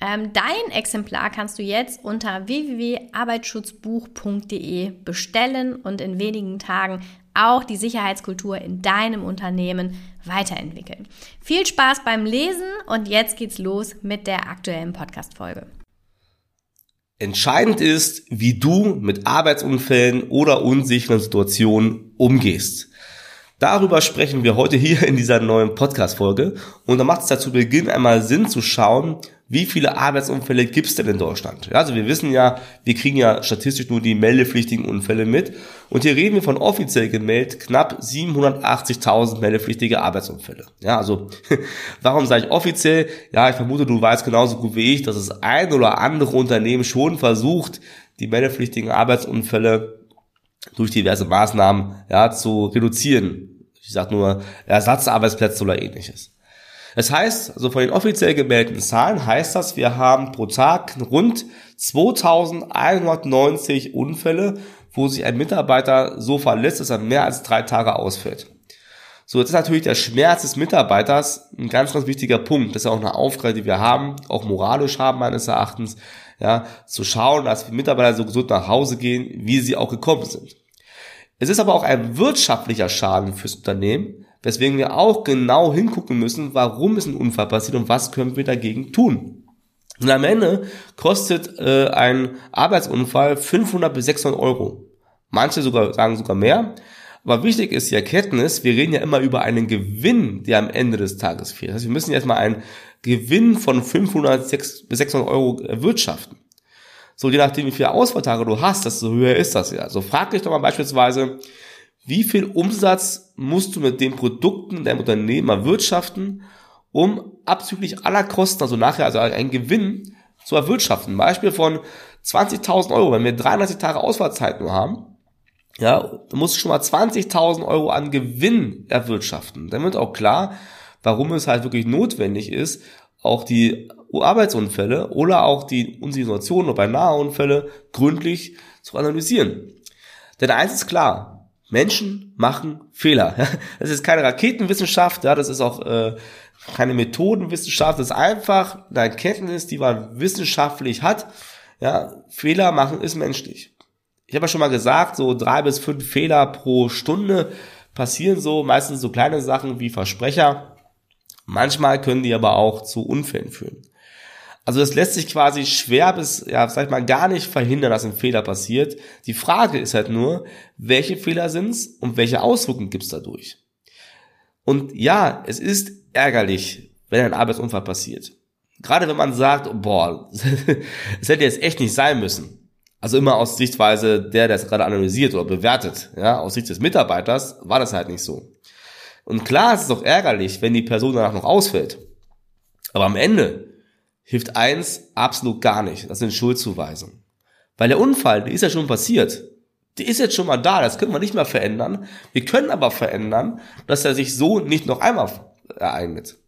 Ähm, dein Exemplar kannst du jetzt unter www.arbeitsschutzbuch.de bestellen und in wenigen Tagen auch die Sicherheitskultur in deinem Unternehmen weiterentwickeln. Viel Spaß beim Lesen und jetzt geht's los mit der aktuellen Podcast-Folge. Entscheidend ist, wie du mit Arbeitsunfällen oder unsicheren Situationen umgehst. Darüber sprechen wir heute hier in dieser neuen Podcast-Folge. Und da macht es dazu Beginn einmal Sinn zu schauen, wie viele Arbeitsunfälle gibt es denn in Deutschland? Also wir wissen ja, wir kriegen ja statistisch nur die meldepflichtigen Unfälle mit. Und hier reden wir von offiziell gemeldet knapp 780.000 meldepflichtige Arbeitsunfälle. Ja, also warum sage ich offiziell? Ja, ich vermute, du weißt genauso gut wie ich, dass das ein oder andere Unternehmen schon versucht, die meldepflichtigen Arbeitsunfälle durch diverse Maßnahmen ja, zu reduzieren. Ich sage nur Ersatzarbeitsplätze oder ähnliches. Das heißt, also von den offiziell gemeldeten Zahlen heißt das, wir haben pro Tag rund 2190 Unfälle, wo sich ein Mitarbeiter so verlässt, dass er mehr als drei Tage ausfällt. So, jetzt ist natürlich der Schmerz des Mitarbeiters ein ganz, ganz wichtiger Punkt. Das ist ja auch eine Aufgabe, die wir haben, auch moralisch haben meines Erachtens, ja, zu schauen, dass die Mitarbeiter so gesund nach Hause gehen, wie sie auch gekommen sind. Es ist aber auch ein wirtschaftlicher Schaden fürs Unternehmen, weswegen wir auch genau hingucken müssen, warum ist ein Unfall passiert und was können wir dagegen tun. Und am Ende kostet äh, ein Arbeitsunfall 500 bis 600 Euro. Manche sogar sagen sogar mehr. Aber wichtig ist die Erkenntnis, wir reden ja immer über einen Gewinn, der am Ende des Tages fehlt. Das heißt, wir müssen jetzt mal einen Gewinn von 500 bis 600 Euro erwirtschaften. So, je nachdem, wie viele Ausfalltage du hast, desto höher ist das ja. So, frag dich doch mal beispielsweise, wie viel Umsatz musst du mit den Produkten deinem Unternehmen erwirtschaften, um abzüglich aller Kosten, also nachher, also einen Gewinn zu erwirtschaften. Beispiel von 20.000 Euro, wenn wir 33 Tage Ausfallzeit nur haben, ja, du musst schon mal 20.000 Euro an Gewinn erwirtschaften. Dann wird auch klar, warum es halt wirklich notwendig ist, auch die Arbeitsunfälle oder auch die Situationen oder beinahe Unfälle gründlich zu analysieren. Denn eins ist klar, Menschen machen Fehler. Das ist keine Raketenwissenschaft, das ist auch äh, keine Methodenwissenschaft, das ist einfach eine Erkenntnis, die man wissenschaftlich hat. Ja, Fehler machen ist menschlich. Ich habe ja schon mal gesagt, so drei bis fünf Fehler pro Stunde passieren so, meistens so kleine Sachen wie Versprecher. Manchmal können die aber auch zu Unfällen führen. Also das lässt sich quasi schwer bis, ja, sag ich mal, gar nicht verhindern, dass ein Fehler passiert. Die Frage ist halt nur, welche Fehler sind's und welche Auswirkungen gibt's dadurch? Und ja, es ist ärgerlich, wenn ein Arbeitsunfall passiert. Gerade wenn man sagt, boah, es hätte jetzt echt nicht sein müssen. Also immer aus Sichtweise der, der es gerade analysiert oder bewertet, ja, aus Sicht des Mitarbeiters war das halt nicht so. Und klar, es ist auch ärgerlich, wenn die Person danach noch ausfällt. Aber am Ende hilft eins absolut gar nicht. Das sind Schuldzuweisungen. Weil der Unfall, der ist ja schon passiert. Der ist jetzt schon mal da, das können wir nicht mehr verändern. Wir können aber verändern, dass er sich so nicht noch einmal ereignet.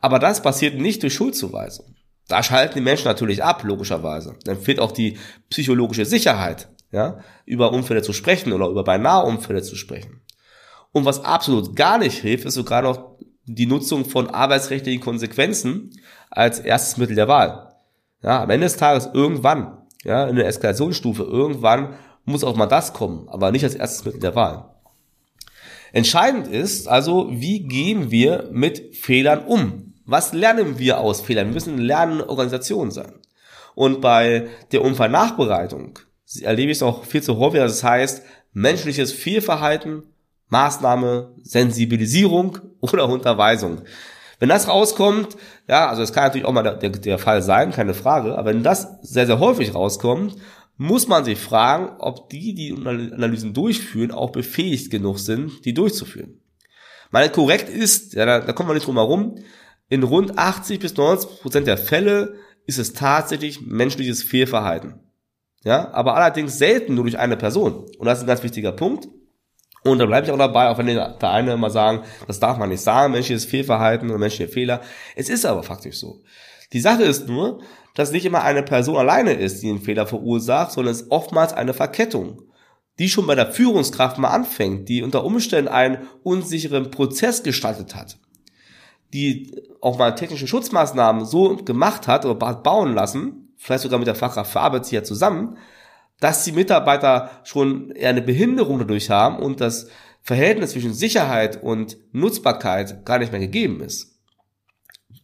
Aber das passiert nicht durch Schuldzuweisung. Da schalten die Menschen natürlich ab, logischerweise. Dann fehlt auch die psychologische Sicherheit, ja, über Unfälle zu sprechen oder über beinahe Unfälle zu sprechen. Und was absolut gar nicht hilft, ist sogar noch die Nutzung von arbeitsrechtlichen Konsequenzen als erstes Mittel der Wahl. Ja, am Ende des Tages irgendwann, ja, in der Eskalationsstufe, irgendwann muss auch mal das kommen, aber nicht als erstes Mittel der Wahl. Entscheidend ist also, wie gehen wir mit Fehlern um? Was lernen wir aus Fehlern? Wir müssen lernende Organisation sein. Und bei der Unfallnachbereitung erlebe ich es auch viel zu häufig, dass es heißt, menschliches Fehlverhalten, Maßnahme, Sensibilisierung oder Unterweisung. Wenn das rauskommt, ja, also es kann natürlich auch mal der, der, Fall sein, keine Frage, aber wenn das sehr, sehr häufig rauskommt, muss man sich fragen, ob die, die Analysen durchführen, auch befähigt genug sind, die durchzuführen. Weil korrekt ist, ja, da, da kommt man nicht drum herum, in rund 80 bis 90 Prozent der Fälle ist es tatsächlich menschliches Fehlverhalten. Ja, aber allerdings selten nur durch eine Person. Und das ist ein ganz wichtiger Punkt. Und da bleibe ich auch dabei, auch wenn der eine immer sagen, das darf man nicht sagen, menschliches Fehlverhalten oder menschliche Fehler. Es ist aber faktisch so. Die Sache ist nur, dass nicht immer eine Person alleine ist, die einen Fehler verursacht, sondern es ist oftmals eine Verkettung, die schon bei der Führungskraft mal anfängt, die unter Umständen einen unsicheren Prozess gestaltet hat die auch mal technische Schutzmaßnahmen so gemacht hat oder bauen lassen, vielleicht sogar mit der Fachkraft für Arbeitstier zusammen, dass die Mitarbeiter schon eine Behinderung dadurch haben und das Verhältnis zwischen Sicherheit und Nutzbarkeit gar nicht mehr gegeben ist.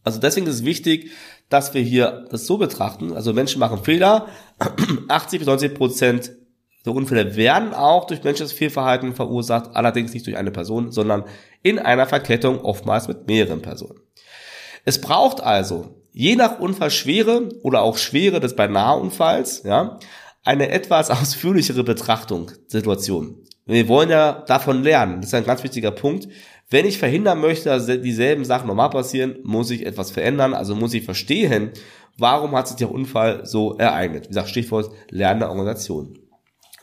Also deswegen ist es wichtig, dass wir hier das so betrachten. Also Menschen machen Fehler. 80 bis 90 Prozent der Unfälle werden auch durch menschliches Fehlverhalten verursacht, allerdings nicht durch eine Person, sondern in einer Verkettung, oftmals mit mehreren Personen. Es braucht also, je nach Unfallschwere oder auch Schwere des Beinaheunfalls, ja, eine etwas ausführlichere Betrachtung Situation. Wir wollen ja davon lernen. Das ist ein ganz wichtiger Punkt. Wenn ich verhindern möchte, dass dieselben Sachen normal passieren, muss ich etwas verändern. Also muss ich verstehen, warum hat sich der Unfall so ereignet. Wie gesagt, Stichwort lernende Organisation.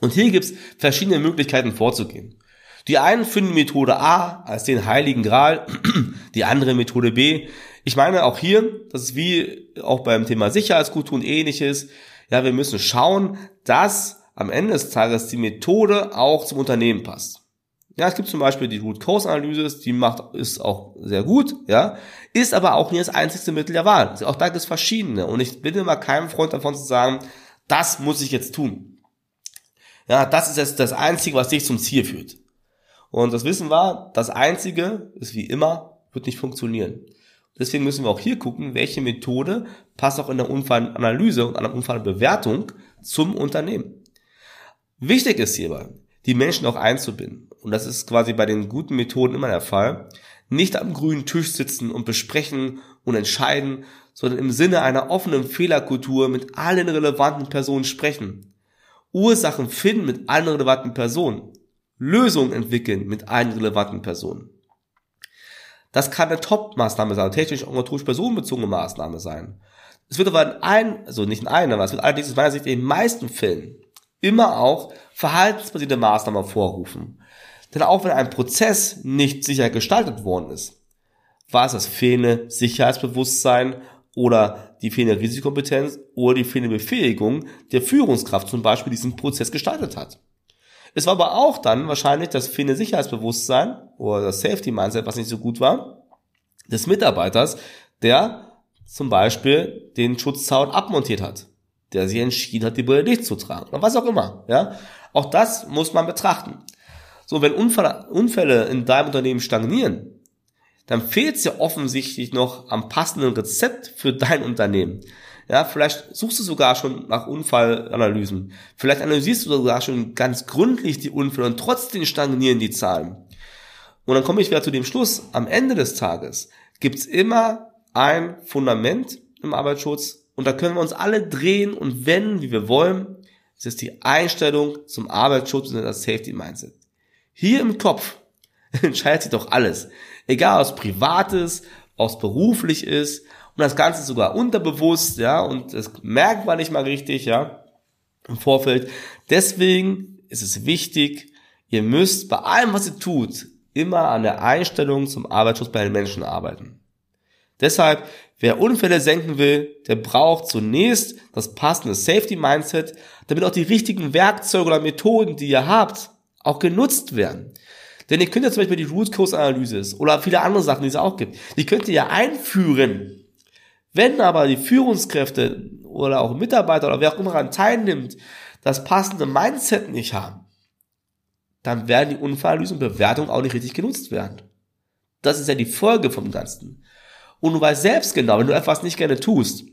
Und hier gibt's verschiedene Möglichkeiten vorzugehen. Die einen finden Methode A als den heiligen Gral, die andere Methode B. Ich meine auch hier, das ist wie auch beim Thema Sicherheitskultur und ähnliches, ja, wir müssen schauen, dass am Ende des Tages die Methode auch zum Unternehmen passt. Ja, es gibt zum Beispiel die Root Cause Analyse, die macht, ist auch sehr gut, ja, ist aber auch nicht das einzigste Mittel der Wahl. Auch da gibt es verschiedene. Und ich bin immer kein Freund davon zu sagen, das muss ich jetzt tun. Ja, das ist jetzt das Einzige, was dich zum Ziel führt. Und das Wissen war, das Einzige ist wie immer, wird nicht funktionieren. Deswegen müssen wir auch hier gucken, welche Methode passt auch in der Unfallanalyse und der Unfallbewertung zum Unternehmen. Wichtig ist hierbei, die Menschen auch einzubinden. Und das ist quasi bei den guten Methoden immer der Fall. Nicht am grünen Tisch sitzen und besprechen und entscheiden, sondern im Sinne einer offenen Fehlerkultur mit allen relevanten Personen sprechen. Ursachen finden mit allen relevanten Personen. Lösungen entwickeln mit allen relevanten Personen. Das kann eine Top-Maßnahme sein, technisch organisatorisch personenbezogene Maßnahme sein. Es wird aber in allen, also nicht in allen, aber es wird allerdings aus meiner Sicht in den meisten Fällen immer auch verhaltensbasierte Maßnahmen vorrufen. Denn auch wenn ein Prozess nicht sicher gestaltet worden ist, war es das fehlende Sicherheitsbewusstsein oder die fehlende Risikokompetenz oder die fehlende Befähigung der Führungskraft zum Beispiel diesen Prozess gestaltet hat. Es war aber auch dann wahrscheinlich das fehlende Sicherheitsbewusstsein oder das Safety Mindset, was nicht so gut war, des Mitarbeiters, der zum Beispiel den Schutzzaun abmontiert hat, der sich entschieden hat, die Brille nicht zu tragen oder was auch immer. Ja, auch das muss man betrachten. So, wenn Unfälle in deinem Unternehmen stagnieren, dann fehlt es ja offensichtlich noch am passenden Rezept für dein Unternehmen. Ja, vielleicht suchst du sogar schon nach Unfallanalysen. Vielleicht analysierst du sogar schon ganz gründlich die Unfälle und trotzdem stagnieren die Zahlen. Und dann komme ich wieder zu dem Schluss, am Ende des Tages gibt's immer ein Fundament im Arbeitsschutz und da können wir uns alle drehen und wenden, wie wir wollen. Es ist die Einstellung zum Arbeitsschutz und das Safety Mindset. Hier im Kopf entscheidet sich doch alles. Egal, ob es privates, ob es beruflich ist und das Ganze sogar unterbewusst, ja, und das merkt man nicht mal richtig, ja, im Vorfeld. Deswegen ist es wichtig, ihr müsst bei allem, was ihr tut, immer an der Einstellung zum Arbeitsschutz bei den Menschen arbeiten. Deshalb, wer Unfälle senken will, der braucht zunächst das passende Safety Mindset, damit auch die richtigen Werkzeuge oder Methoden, die ihr habt, auch genutzt werden. Denn ihr könnt ja zum Beispiel die Root Cause Analysis oder viele andere Sachen, die es auch gibt, die könnt ihr ja einführen. Wenn aber die Führungskräfte oder auch Mitarbeiter oder wer auch immer daran teilnimmt, das passende Mindset nicht haben, dann werden die Unfallanalysen und Bewertungen auch nicht richtig genutzt werden. Das ist ja die Folge vom Ganzen. Und du weißt selbst genau, wenn du etwas nicht gerne tust,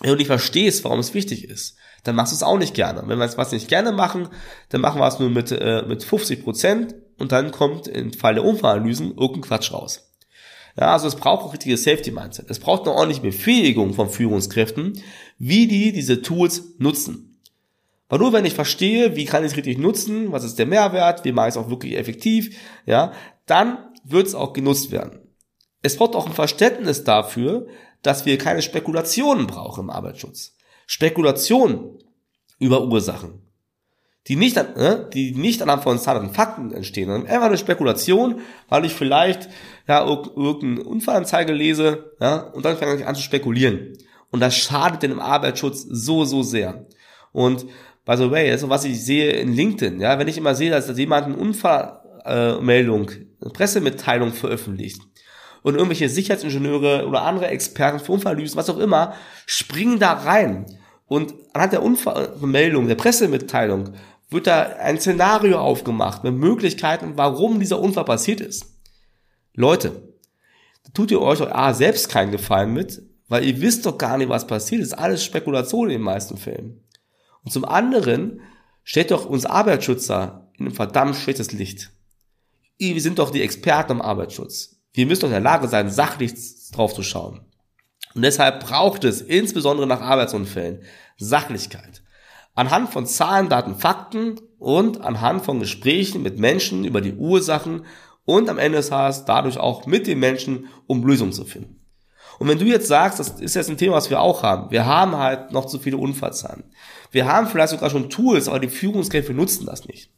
wenn du nicht verstehst, warum es wichtig ist, dann machst du es auch nicht gerne. Wenn wir etwas nicht gerne machen, dann machen wir es nur mit, äh, mit 50 Prozent und dann kommt im Fall der Unfallanalysen irgendein Quatsch raus. Ja, also es braucht auch richtige Safety Mindset. Es braucht eine ordentliche Befähigung von Führungskräften, wie die diese Tools nutzen. Weil nur wenn ich verstehe, wie kann ich es richtig nutzen, was ist der Mehrwert, wie mache ich es auch wirklich effektiv, ja, dann wird es auch genutzt werden. Es braucht auch ein Verständnis dafür, dass wir keine Spekulationen brauchen im Arbeitsschutz. Spekulationen über Ursachen, die nicht, ne, die nicht anhand von und Fakten entstehen, sondern einfach eine Spekulation, weil ich vielleicht ja irgendeine Unfallanzeige lese, ja, und dann fange ich an zu spekulieren. Und das schadet dem Arbeitsschutz so, so sehr. Und by the way, also was ich sehe in LinkedIn, ja, wenn ich immer sehe, dass jemand eine Unfallmeldung, eine Pressemitteilung veröffentlicht und irgendwelche Sicherheitsingenieure oder andere Experten für Unfallanalysen, was auch immer, springen da rein. Und anhand der Unfallmeldung, der Pressemitteilung, wird da ein Szenario aufgemacht mit Möglichkeiten, warum dieser Unfall passiert ist. Leute, tut ihr euch A, selbst keinen Gefallen mit, weil ihr wisst doch gar nicht, was passiert ist. Alles Spekulation in den meisten Fällen. Und zum anderen stellt doch uns Arbeitsschützer in ein verdammt schlechtes Licht. Wir sind doch die Experten im Arbeitsschutz. Wir müssen doch in der Lage sein, sachlich drauf zu schauen. Und deshalb braucht es insbesondere nach Arbeitsunfällen Sachlichkeit. Anhand von Zahlen, Daten, Fakten und anhand von Gesprächen mit Menschen über die Ursachen und am Ende des Tages dadurch auch mit den Menschen, um Lösungen zu finden. Und wenn du jetzt sagst, das ist jetzt ein Thema, was wir auch haben, wir haben halt noch zu viele Unfallzahlen. Wir haben vielleicht sogar schon Tools, aber die Führungskräfte nutzen das nicht.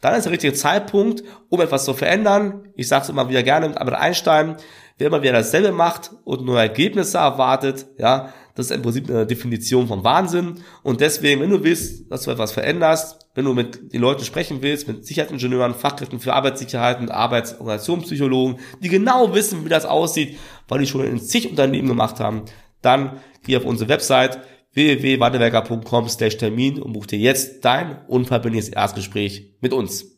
Dann ist der richtige Zeitpunkt, um etwas zu verändern. Ich sage es immer wieder gerne mit Albert Einstein, wer immer wieder dasselbe macht und nur Ergebnisse erwartet, ja, das ist im Prinzip eine Definition von Wahnsinn. Und deswegen, wenn du willst, dass du etwas veränderst, wenn du mit den Leuten sprechen willst, mit Sicherheitsingenieuren, Fachkräften für Arbeitssicherheit und Arbeitsorganisationspsychologen, die genau wissen, wie das aussieht, weil die schon in zig Unternehmen gemacht haben, dann geh auf unsere Website www.wartewerker.com/termin und buch dir jetzt dein unverbindliches Erstgespräch mit uns.